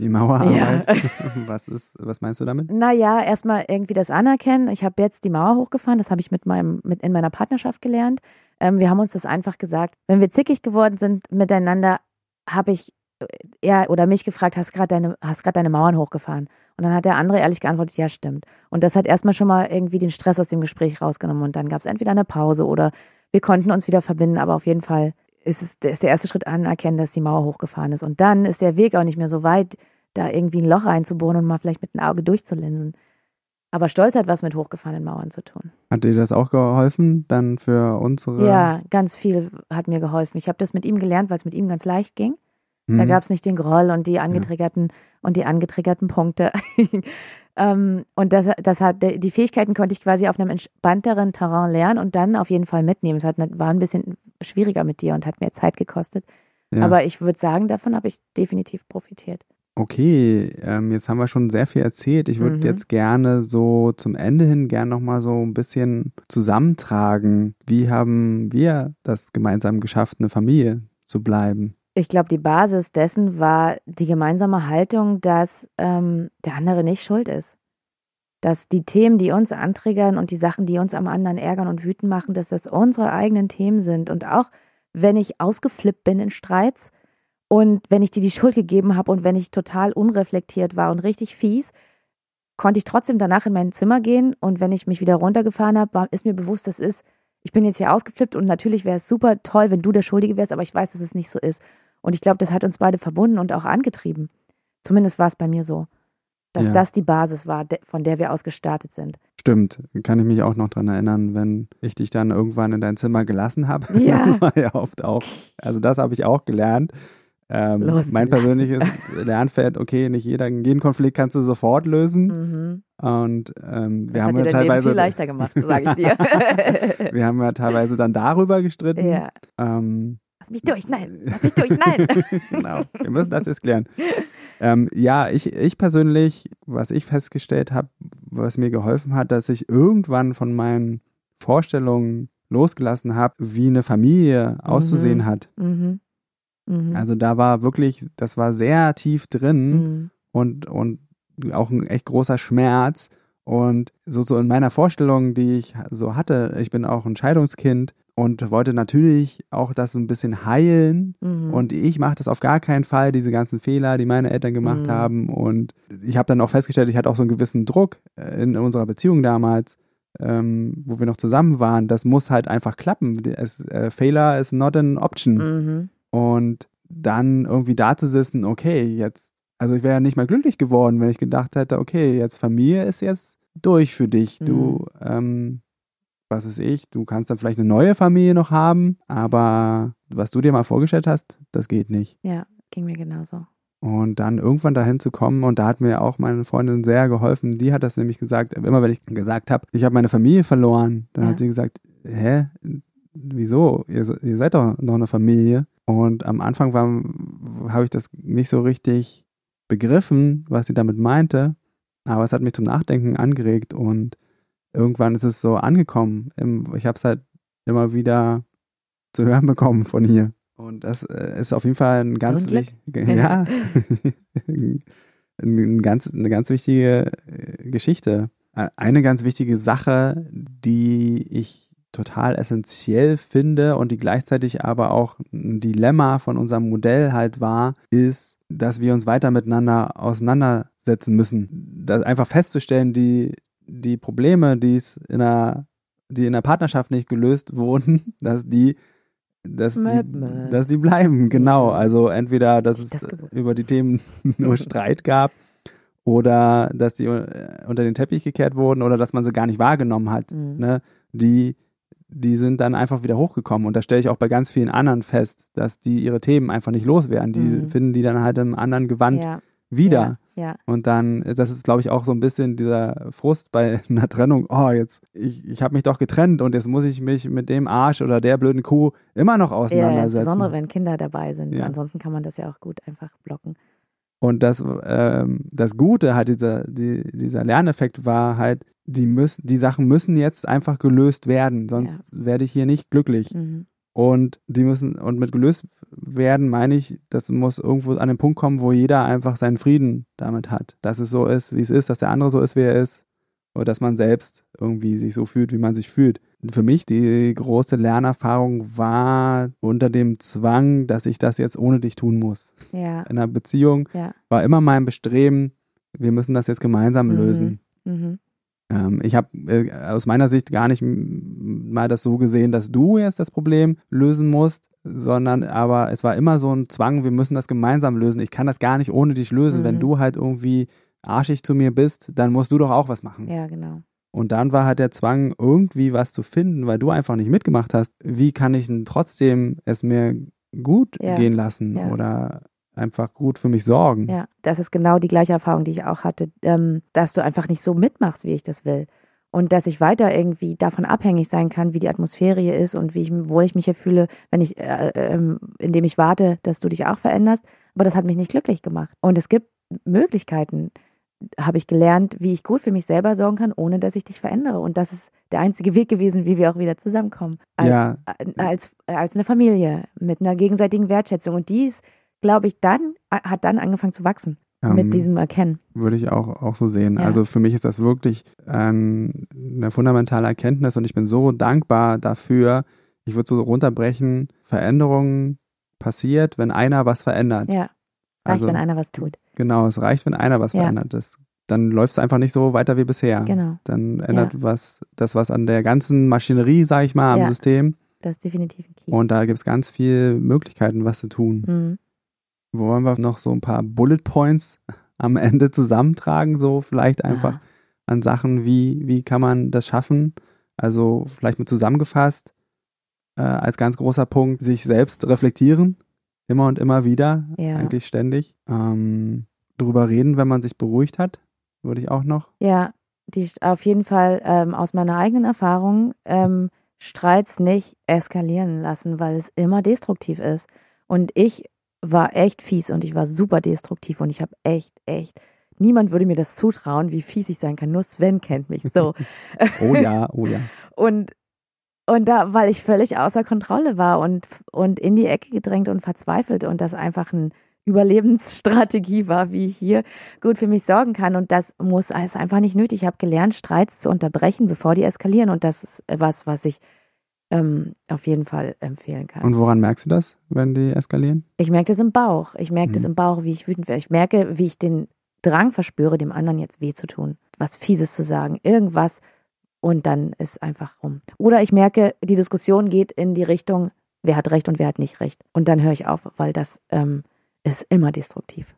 Die Mauerarbeit. Was ist, was meinst du damit? Naja, erstmal irgendwie das anerkennen. Ich habe jetzt die Mauer hochgefahren, das habe ich mit meinem, mit in meiner Partnerschaft gelernt. Ähm, wir haben uns das einfach gesagt. Wenn wir zickig geworden sind miteinander, habe ich äh, er oder mich gefragt, hast gerade deine, hast gerade deine Mauern hochgefahren? Und dann hat der andere ehrlich geantwortet, ja, stimmt. Und das hat erstmal schon mal irgendwie den Stress aus dem Gespräch rausgenommen. Und dann gab es entweder eine Pause oder wir konnten uns wieder verbinden, aber auf jeden Fall ist es ist der erste Schritt anerkennen, dass die Mauer hochgefahren ist. Und dann ist der Weg auch nicht mehr so weit, da irgendwie ein Loch reinzubohren und mal vielleicht mit dem Auge durchzulinsen. Aber Stolz hat was mit hochgefahrenen Mauern zu tun. Hat dir das auch geholfen, dann für unsere? Ja, ganz viel hat mir geholfen. Ich habe das mit ihm gelernt, weil es mit ihm ganz leicht ging. Hm. Da gab es nicht den Groll und die angetriggerten und die angetriggerten Punkte. ähm, und das, das hat die Fähigkeiten konnte ich quasi auf einem entspannteren Terrain lernen und dann auf jeden Fall mitnehmen. Es hat, war ein bisschen schwieriger mit dir und hat mehr Zeit gekostet. ja. Aber ich würde sagen, davon habe ich definitiv profitiert. Okay, ähm, jetzt haben wir schon sehr viel erzählt. Ich würde Mhm. jetzt gerne so zum Ende hin gerne nochmal so ein bisschen zusammentragen. Wie haben wir das gemeinsam geschafft, eine Familie zu bleiben? Ich glaube, die Basis dessen war die gemeinsame Haltung, dass ähm, der andere nicht schuld ist. Dass die Themen, die uns antriggern und die Sachen, die uns am anderen ärgern und wütend machen, dass das unsere eigenen Themen sind. Und auch wenn ich ausgeflippt bin in Streits und wenn ich dir die Schuld gegeben habe und wenn ich total unreflektiert war und richtig fies, konnte ich trotzdem danach in mein Zimmer gehen und wenn ich mich wieder runtergefahren habe, war, ist mir bewusst, das ist, ich bin jetzt hier ausgeflippt und natürlich wäre es super toll, wenn du der Schuldige wärst, aber ich weiß, dass es nicht so ist. Und ich glaube, das hat uns beide verbunden und auch angetrieben. Zumindest war es bei mir so, dass Ja. das die Basis war, von der wir aus gestartet sind. Stimmt, kann ich mich auch noch dran erinnern, wenn ich dich dann irgendwann in dein Zimmer gelassen habe. Ja. war ja oft auch. Also das habe ich auch gelernt. Ähm, mein persönliches Lernfeld, okay, nicht jeder, jeden Konflikt kannst du sofort lösen. Mhm. Und ähm, wir Das haben hat ja teilweise, viel leichter gemacht, sage ich dir. wir haben ja teilweise dann darüber gestritten. ja. Ähm, Lass mich durch, nein, lass mich durch, nein. genau, wir müssen das jetzt klären. Ähm, ja, ich, ich persönlich, was ich festgestellt habe, was mir geholfen hat, dass ich irgendwann von meinen Vorstellungen losgelassen habe, wie eine Familie auszusehen Mhm. hat. Mhm. Mhm. Also da war wirklich, das war sehr tief drin Mhm. und, und auch ein echt großer Schmerz. Und so, so in meiner Vorstellung, die ich so hatte, ich bin auch ein Scheidungskind und wollte natürlich auch das so ein bisschen heilen. Mhm. Und ich mache das auf gar keinen Fall, diese ganzen Fehler, die meine Eltern gemacht Mhm. haben. Und ich habe dann auch festgestellt, ich hatte auch so einen gewissen Druck äh, in unserer Beziehung damals, ähm, wo wir noch zusammen waren. Das muss halt einfach klappen. Es, äh, Fehler is not an option. Mhm. Und dann irgendwie da zu sitzen, okay, jetzt, also ich wäre ja nicht mal glücklich geworden, wenn ich gedacht hätte, okay, jetzt Familie ist jetzt durch für dich. Du, ähm, was weiß ich, du kannst dann vielleicht eine neue Familie noch haben, aber was du dir mal vorgestellt hast, das geht nicht. Ja, ging mir genauso. Und dann irgendwann dahin zu kommen, und da hat mir auch meine Freundin sehr geholfen, die hat das nämlich gesagt, immer wenn ich gesagt habe, ich habe meine Familie verloren, dann Ja. hat sie gesagt, hä, wieso, ihr, ihr seid doch noch eine Familie. Und am Anfang habe ich das nicht so richtig begriffen, was sie damit meinte, aber es hat mich zum Nachdenken angeregt und irgendwann ist es so angekommen. Ich habe es halt immer wieder zu hören bekommen von ihr. Und das äh, ist auf jeden Fall ein ganz Glück. wich- ja, ein, ein ganz, eine ganz wichtige äh, Geschichte. Äh, Eine ganz wichtige Sache, die ich total essentiell finde und die gleichzeitig aber auch ein Dilemma von unserem Modell halt war, ist, dass wir uns weiter miteinander auseinandersetzen müssen. Das einfach festzustellen, die, die Probleme, die es in der, die in der Partnerschaft nicht gelöst wurden, dass die dass die, dass die bleiben, genau. Also entweder, dass es über die Themen nur Streit gab oder dass die äh, unter den Teppich gekehrt wurden oder dass man sie gar nicht wahrgenommen hat. Mhm. Ne? Die, die sind dann einfach wieder hochgekommen. Und da stelle ich auch bei ganz vielen anderen fest, dass die ihre Themen einfach nicht loswerden. Die mhm. finden die dann halt im anderen Gewand ja. Wieder. Ja, ja. Und dann, das ist, glaube ich, auch so ein bisschen dieser Frust bei einer Trennung. Oh, jetzt, ich, ich habe mich doch getrennt und jetzt muss ich mich mit dem Arsch oder der blöden Kuh immer noch auseinandersetzen. Ja, insbesondere wenn Kinder dabei sind. Ansonsten kann man das ja auch gut einfach blocken. Und das, ähm, das Gute halt dieser, die, dieser Lerneffekt war halt, die müssen, die Sachen müssen jetzt einfach gelöst werden, sonst ja. werde ich hier nicht glücklich. Mhm. Und die müssen, und mit gelöst werden meine ich, das muss irgendwo an den Punkt kommen, wo jeder einfach seinen Frieden damit hat. Dass es so ist, wie es ist, dass der andere so ist, wie er ist. Oder dass man selbst irgendwie sich so fühlt, wie man sich fühlt für mich die große Lernerfahrung war unter dem Zwang, dass ich das jetzt ohne dich tun muss. Ja. In einer Beziehung ja. war immer mein Bestreben, wir müssen das jetzt gemeinsam mhm. lösen. Mhm. Ähm, ich habe äh, aus meiner Sicht gar nicht mal das so gesehen, dass du jetzt das Problem lösen musst, sondern aber es war immer so ein Zwang, wir müssen das gemeinsam lösen. Ich kann das gar nicht ohne dich lösen. Mhm. Wenn du halt irgendwie arschig zu mir bist, dann musst du doch auch was machen. Ja, genau. Und dann war halt der Zwang, irgendwie was zu finden, weil du einfach nicht mitgemacht hast. Wie kann ich denn trotzdem es mir gut ja. gehen lassen ja. oder einfach gut für mich sorgen? Ja, das ist genau die gleiche Erfahrung, die ich auch hatte, ähm, dass du einfach nicht so mitmachst, wie ich das will. Und dass ich weiter irgendwie davon abhängig sein kann, wie die Atmosphäre hier ist und wie ich, wo ich mich hier fühle, wenn ich, äh, äh, indem ich warte, dass du dich auch veränderst. Aber das hat mich nicht glücklich gemacht. Und es gibt Möglichkeiten, habe ich gelernt, wie ich gut für mich selber sorgen kann, ohne dass ich dich verändere. Und das ist der einzige Weg gewesen, wie wir auch wieder zusammenkommen. Als, ja. als, als eine Familie mit einer gegenseitigen Wertschätzung. Und dies, glaube ich, dann hat dann angefangen zu wachsen. Ähm, mit diesem Erkennen. Würde ich auch, auch so sehen. Ja. Also für mich ist das wirklich ähm, eine fundamentale Erkenntnis und ich bin so dankbar dafür. Ich würde so runterbrechen, Veränderungen passiert, wenn einer was verändert. Ja. Reicht, also, wenn einer was tut. Genau, es reicht, wenn einer was ja. verändert. Das, dann läuft es einfach nicht so weiter wie bisher. Genau. Dann ändert ja. was, das was an der ganzen Maschinerie, sage ich mal, am. System. Das ist definitiv ein Key. Und da gibt es ganz viele Möglichkeiten, was zu tun. Mhm. Wollen wir noch so ein paar Bullet Points am Ende zusammentragen, so vielleicht einfach ja. an Sachen, wie, wie kann man das schaffen? Also vielleicht mal zusammengefasst, äh, als ganz großer Punkt, sich selbst reflektieren immer und immer wieder, ja. eigentlich ständig. Ähm, drüber reden, wenn man sich beruhigt hat, würde ich auch noch. Ja, die auf jeden Fall ähm, aus meiner eigenen Erfahrung ähm, Streits nicht eskalieren lassen, weil es immer destruktiv ist. Und ich war echt fies und ich war super destruktiv und ich habe echt, echt, niemand würde mir das zutrauen, wie fies ich sein kann. Nur Sven kennt mich so. oh ja, oh ja. und und da, weil ich völlig außer Kontrolle war und, und in die Ecke gedrängt und verzweifelt und das einfach eine Überlebensstrategie war, wie ich hier gut für mich sorgen kann. Und das muss ist einfach nicht nötig. Ich habe gelernt, Streits zu unterbrechen, bevor die eskalieren. Und das ist was, was ich ähm, auf jeden Fall empfehlen kann. Und woran merkst du das, wenn die eskalieren? Ich merke das im Bauch. Ich merke mhm. das im Bauch, wie ich wütend werde. Ich merke, wie ich den Drang verspüre, dem anderen jetzt weh zu tun, was Fieses zu sagen, irgendwas, und dann ist einfach rum. Oder ich merke, die Diskussion geht in die Richtung, wer hat recht und wer hat nicht recht. Und dann höre ich auf, weil das ähm, ist immer destruktiv.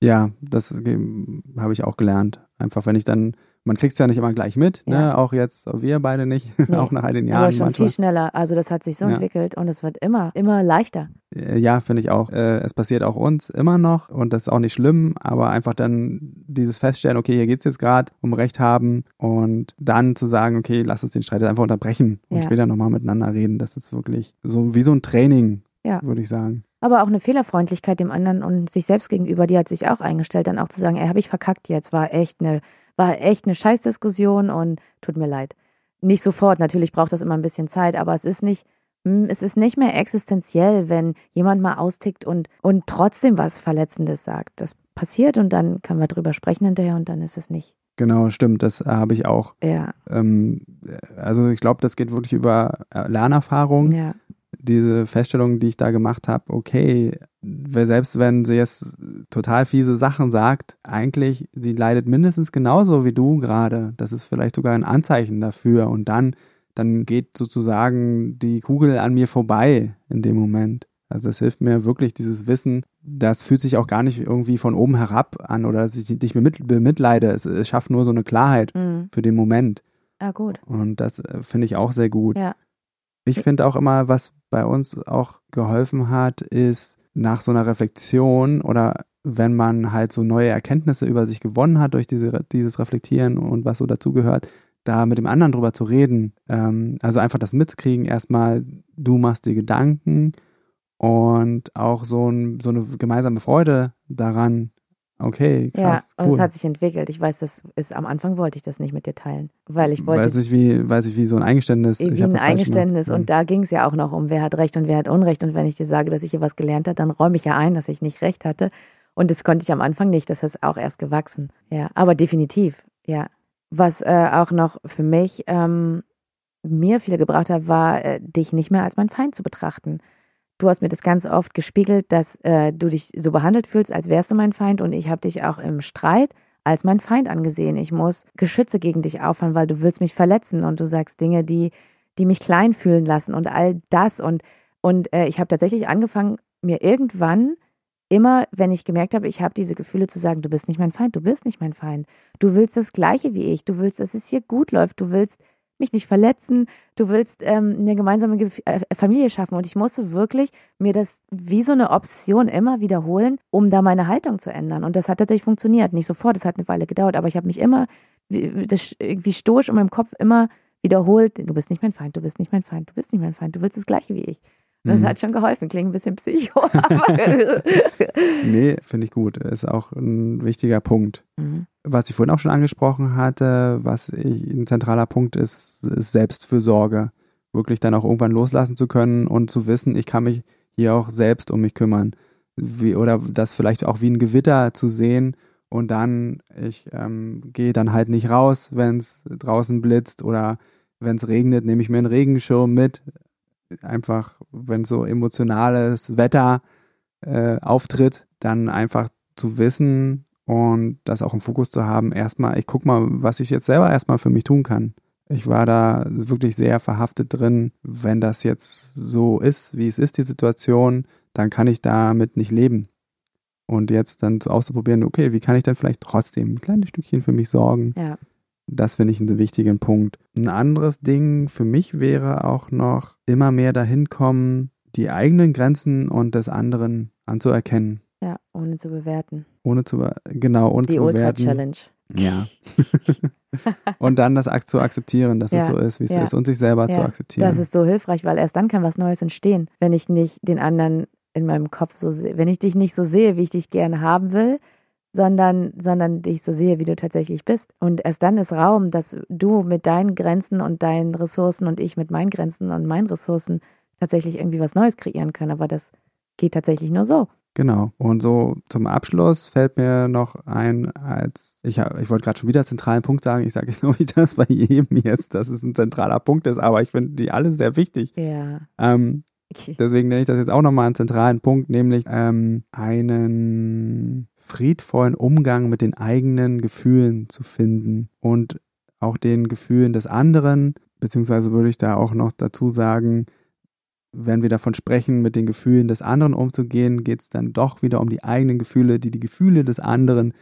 Ja, das habe ich auch gelernt. Einfach, wenn ich dann man kriegt es ja nicht immer gleich mit, ne? ja. ne? auch jetzt wir beide nicht, nee. auch nach all den Jahren. Aber schon manchmal. viel schneller. Also das hat sich so ja. entwickelt und es wird immer, immer leichter. Äh, ja, finde ich auch. Äh, es passiert auch uns immer noch und das ist auch nicht schlimm, aber einfach dann dieses Feststellen, okay, hier geht es jetzt gerade um Recht haben und dann zu sagen, okay, lass uns den Streit einfach unterbrechen und ja. später nochmal miteinander reden. Das ist wirklich so wie so ein Training, ja. würde ich sagen aber auch eine Fehlerfreundlichkeit dem anderen und sich selbst gegenüber, die hat sich auch eingestellt, dann auch zu sagen, ey, habe ich verkackt jetzt, war echt eine war echt eine Scheißdiskussion und tut mir leid. Nicht sofort, natürlich braucht das immer ein bisschen Zeit, aber es ist nicht, hm, es ist nicht mehr existenziell, wenn jemand mal austickt und, und trotzdem was Verletzendes sagt. Das passiert und dann können wir drüber sprechen hinterher und dann ist es nicht. Genau, stimmt, das habe ich auch. Ja. Ähm, also ich glaube, das geht wirklich über äh, Lernerfahrung. Ja. Diese Feststellung, die ich da gemacht habe, okay, selbst wenn sie jetzt total fiese Sachen sagt, eigentlich, sie leidet mindestens genauso wie du gerade. Das ist vielleicht sogar ein Anzeichen dafür. Und dann, dann geht sozusagen die Kugel an mir vorbei in dem Moment. Also es hilft mir wirklich, dieses Wissen, das fühlt sich auch gar nicht irgendwie von oben herab an oder dass ich dich bemitleide. Es, es schafft nur so eine Klarheit mhm. für den Moment. Ah, gut. Und das äh, finde ich auch sehr gut. Ja. Ich finde auch immer, was bei uns auch geholfen hat, ist nach so einer Reflexion oder wenn man halt so neue Erkenntnisse über sich gewonnen hat durch diese, dieses Reflektieren und was so dazugehört, da mit dem anderen drüber zu reden. Ähm, also einfach das mitzukriegen, erstmal, du machst dir Gedanken und auch so, ein, so eine gemeinsame Freude daran, Okay, krass. Ja, und cool. es hat sich entwickelt. Ich weiß, das ist am Anfang wollte ich das nicht mit dir teilen, weil ich wollte. Weiß ich wie, weiß ich wie so ein Eingeständnis. Wie ein Eingeständnis und da ging es ja auch noch um, wer hat Recht und wer hat Unrecht. Und wenn ich dir sage, dass ich hier was gelernt habe, dann räume ich ja ein, dass ich nicht Recht hatte. Und das konnte ich am Anfang nicht. Das ist auch erst gewachsen. Ja, aber definitiv. Ja. Was äh, auch noch für mich ähm, mir viel gebracht hat, war, äh, dich nicht mehr als mein Feind zu betrachten. Du hast mir das ganz oft gespiegelt, dass äh, du dich so behandelt fühlst, als wärst du mein Feind. Und ich habe dich auch im Streit als mein Feind angesehen. Ich muss Geschütze gegen dich auffahren, weil du willst mich verletzen und du sagst Dinge, die, die mich klein fühlen lassen und all das. Und, und äh, ich habe tatsächlich angefangen, mir irgendwann immer, wenn ich gemerkt habe, ich habe diese Gefühle zu sagen, du bist nicht mein Feind, du bist nicht mein Feind. Du willst das Gleiche wie ich. Du willst, dass es hier gut läuft. Du willst mich nicht verletzen, du willst ähm, eine gemeinsame Ge äh, Familie schaffen. Und ich musste wirklich mir das wie so eine Option immer wiederholen, um da meine Haltung zu ändern. Und das hat tatsächlich funktioniert. Nicht sofort, das hat eine Weile gedauert, aber ich habe mich immer, das irgendwie stoisch in meinem Kopf immer wiederholt, du bist nicht mein Feind, du bist nicht mein Feind, du bist nicht mein Feind, du willst das Gleiche wie ich. Das mhm. hat schon geholfen. Klingt ein bisschen psycho. nee, finde ich gut. Ist auch ein wichtiger Punkt. Mhm. Was ich vorhin auch schon angesprochen hatte, was ich, ein zentraler Punkt ist, ist Selbstfürsorge. Wirklich dann auch irgendwann loslassen zu können und zu wissen, ich kann mich hier auch selbst um mich kümmern. Wie, oder das vielleicht auch wie ein Gewitter zu sehen und dann, ich ähm, gehe dann halt nicht raus, wenn es draußen blitzt oder wenn es regnet, nehme ich mir einen Regenschirm mit, einfach, wenn so emotionales Wetter äh, auftritt, dann einfach zu wissen und das auch im Fokus zu haben, erstmal, ich guck mal, was ich jetzt selber erstmal für mich tun kann. Ich war da wirklich sehr verhaftet drin. Wenn das jetzt so ist, wie es ist, die Situation, dann kann ich damit nicht leben. Und jetzt dann auszuprobieren, okay, wie kann ich denn vielleicht trotzdem ein kleines Stückchen für mich sorgen? Ja. Das finde ich einen wichtigen Punkt. Ein anderes Ding für mich wäre auch noch immer mehr dahin kommen, die eigenen Grenzen und des anderen anzuerkennen. Ja, ohne zu bewerten. Ohne zu, genau, ohne die zu bewerten. Die Ultra-Challenge. Ja. und dann das zu akzeptieren, dass ja, es so ist, wie es ja. ist und sich selber ja, zu akzeptieren. Das ist so hilfreich, weil erst dann kann was Neues entstehen. Wenn ich nicht den anderen in meinem Kopf so sehe, wenn ich dich nicht so sehe, wie ich dich gerne haben will, sondern, sondern dich so sehe, wie du tatsächlich bist. Und erst dann ist Raum, dass du mit deinen Grenzen und deinen Ressourcen und ich mit meinen Grenzen und meinen Ressourcen tatsächlich irgendwie was Neues kreieren können. Aber das geht tatsächlich nur so. Genau. Und so zum Abschluss fällt mir noch ein, als ich, ich wollte gerade schon wieder zentralen Punkt sagen. Ich sage glaube ich das bei jedem jetzt, dass es ein zentraler Punkt ist, aber ich finde die alle sehr wichtig. Ja. Ähm, deswegen nenne ich das jetzt auch nochmal einen zentralen Punkt, nämlich ähm, einen friedvollen Umgang mit den eigenen Gefühlen zu finden und auch den Gefühlen des anderen, beziehungsweise würde ich da auch noch dazu sagen, wenn wir davon sprechen, mit den Gefühlen des anderen umzugehen, geht es dann doch wieder um die eigenen Gefühle, die die Gefühle des anderen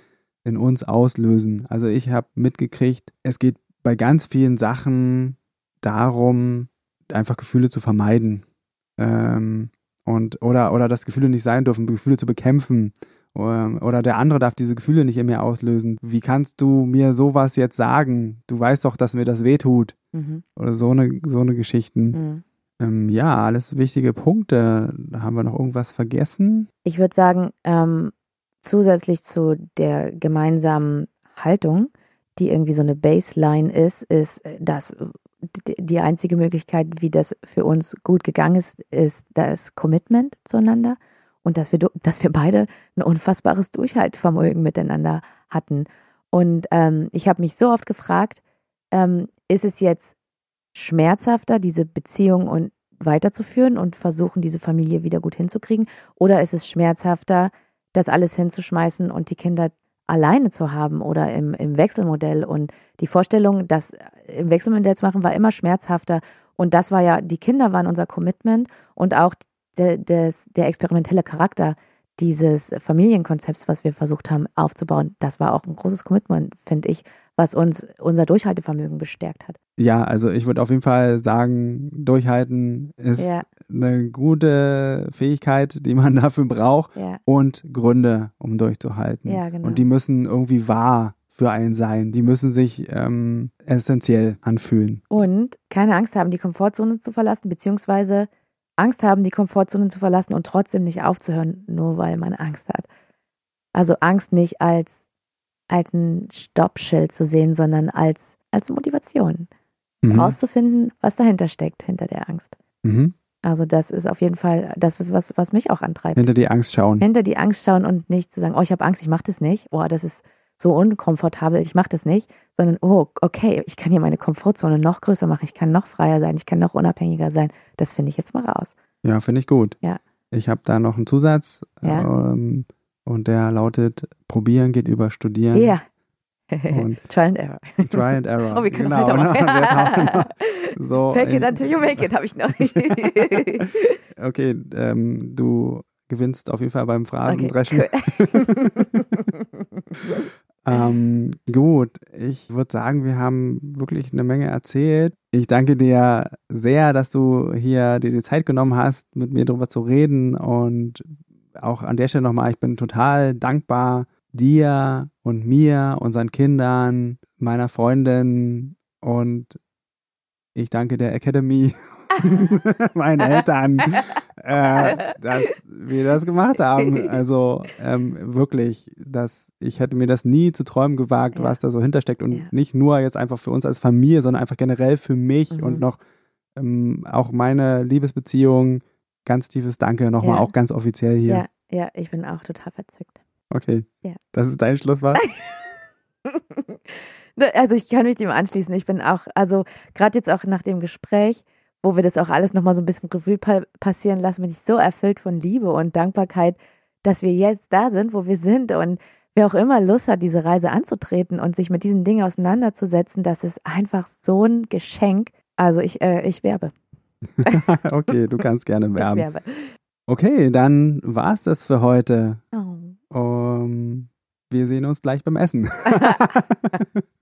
in uns auslösen. Also ich habe mitgekriegt, es geht bei ganz vielen Sachen darum, einfach Gefühle zu vermeiden. Ähm, und, oder, oder dass Gefühle nicht sein dürfen, Gefühle zu bekämpfen oder der andere darf diese Gefühle nicht in mir auslösen. Wie kannst du mir sowas jetzt sagen? Du weißt doch, dass mir das wehtut. Mhm. Oder so eine, so eine Geschichten. Mhm. Ähm, ja, alles wichtige Punkte. Haben wir noch irgendwas vergessen? Ich würde sagen, ähm, zusätzlich zu der gemeinsamen Haltung, die irgendwie so eine Baseline ist, ist, dass die einzige Möglichkeit, wie das für uns gut gegangen ist, ist das Commitment zueinander und dass wir, dass wir beide ein unfassbares Durchhaltvermögen miteinander hatten. Und ähm, ich habe mich so oft gefragt, ähm, ist es jetzt schmerzhafter, diese Beziehung und weiterzuführen und versuchen, diese Familie wieder gut hinzukriegen? Oder ist es schmerzhafter, das alles hinzuschmeißen und die Kinder alleine zu haben oder im, im Wechselmodell. Und die Vorstellung, das im Wechselmodell zu machen, war immer schmerzhafter. Und das war ja, die Kinder waren unser Commitment und auch der, des, der experimentelle Charakter dieses Familienkonzepts, was wir versucht haben aufzubauen, das war auch ein großes Commitment, finde ich, was uns unser Durchhaltevermögen bestärkt hat. Ja, also ich würde auf jeden Fall sagen, durchhalten ist ja. eine gute Fähigkeit, die man dafür braucht ja. und Gründe, um durchzuhalten. Ja, genau. Und die müssen irgendwie wahr für einen sein. Die müssen sich ähm, essentiell anfühlen. Und keine Angst haben, die Komfortzone zu verlassen, beziehungsweise Angst haben, die Komfortzone zu verlassen und trotzdem nicht aufzuhören, nur weil man Angst hat. Also Angst nicht als, als ein Stoppschild zu sehen, sondern als, als Motivation. Mhm. Rauszufinden, was dahinter steckt, hinter der Angst. Mhm. Also das ist auf jeden Fall das, was, was mich auch antreibt. Hinter die Angst schauen. Hinter die Angst schauen und nicht zu sagen, oh, ich habe Angst, ich mache das nicht. Oh, das ist so unkomfortabel, ich mache das nicht, sondern oh, okay, ich kann hier meine Komfortzone noch größer machen, ich kann noch freier sein, ich kann noch unabhängiger sein. Das finde ich jetzt mal raus. Ja, finde ich gut. Ja. Ich habe da noch einen Zusatz ja. ähm, und der lautet: Probieren geht über Studieren. Ja. Und Try and Error. Try and Error. Oh, wir können genau, ne? so, Fake it until you make it, habe ich noch. okay, ähm, du gewinnst auf jeden Fall beim Phrasendreschen. Okay, cool. Ähm, gut, ich würde sagen, wir haben wirklich eine Menge erzählt. Ich danke dir sehr, dass du hier dir die Zeit genommen hast, mit mir darüber zu reden. Und auch an der Stelle nochmal, ich bin total dankbar dir und mir, unseren Kindern, meiner Freundin und ich danke der Academy meinen Eltern, äh, dass wir das gemacht haben. Also ähm, wirklich, dass ich hätte mir das nie zu träumen gewagt, ja. was da so hintersteckt und ja. nicht nur jetzt einfach für uns als Familie, sondern einfach generell für mich mhm. und noch ähm, auch meine Liebesbeziehung. Ganz tiefes Danke nochmal, ja. auch ganz offiziell hier. Ja, ja, ich bin auch total verzückt. Okay. Ja. Das ist dein Schlusswort. also ich kann mich dem anschließen. Ich bin auch, also gerade jetzt auch nach dem Gespräch, wo wir das auch alles nochmal so ein bisschen Revue passieren lassen, bin ich so erfüllt von Liebe und Dankbarkeit, dass wir jetzt da sind, wo wir sind und wer auch immer Lust hat, diese Reise anzutreten und sich mit diesen Dingen auseinanderzusetzen, das ist einfach so ein Geschenk. Also ich, äh, ich werbe. okay, du kannst gerne werben. Ich werbe. Okay, dann war's das für heute. Oh. Um, wir sehen uns gleich beim Essen.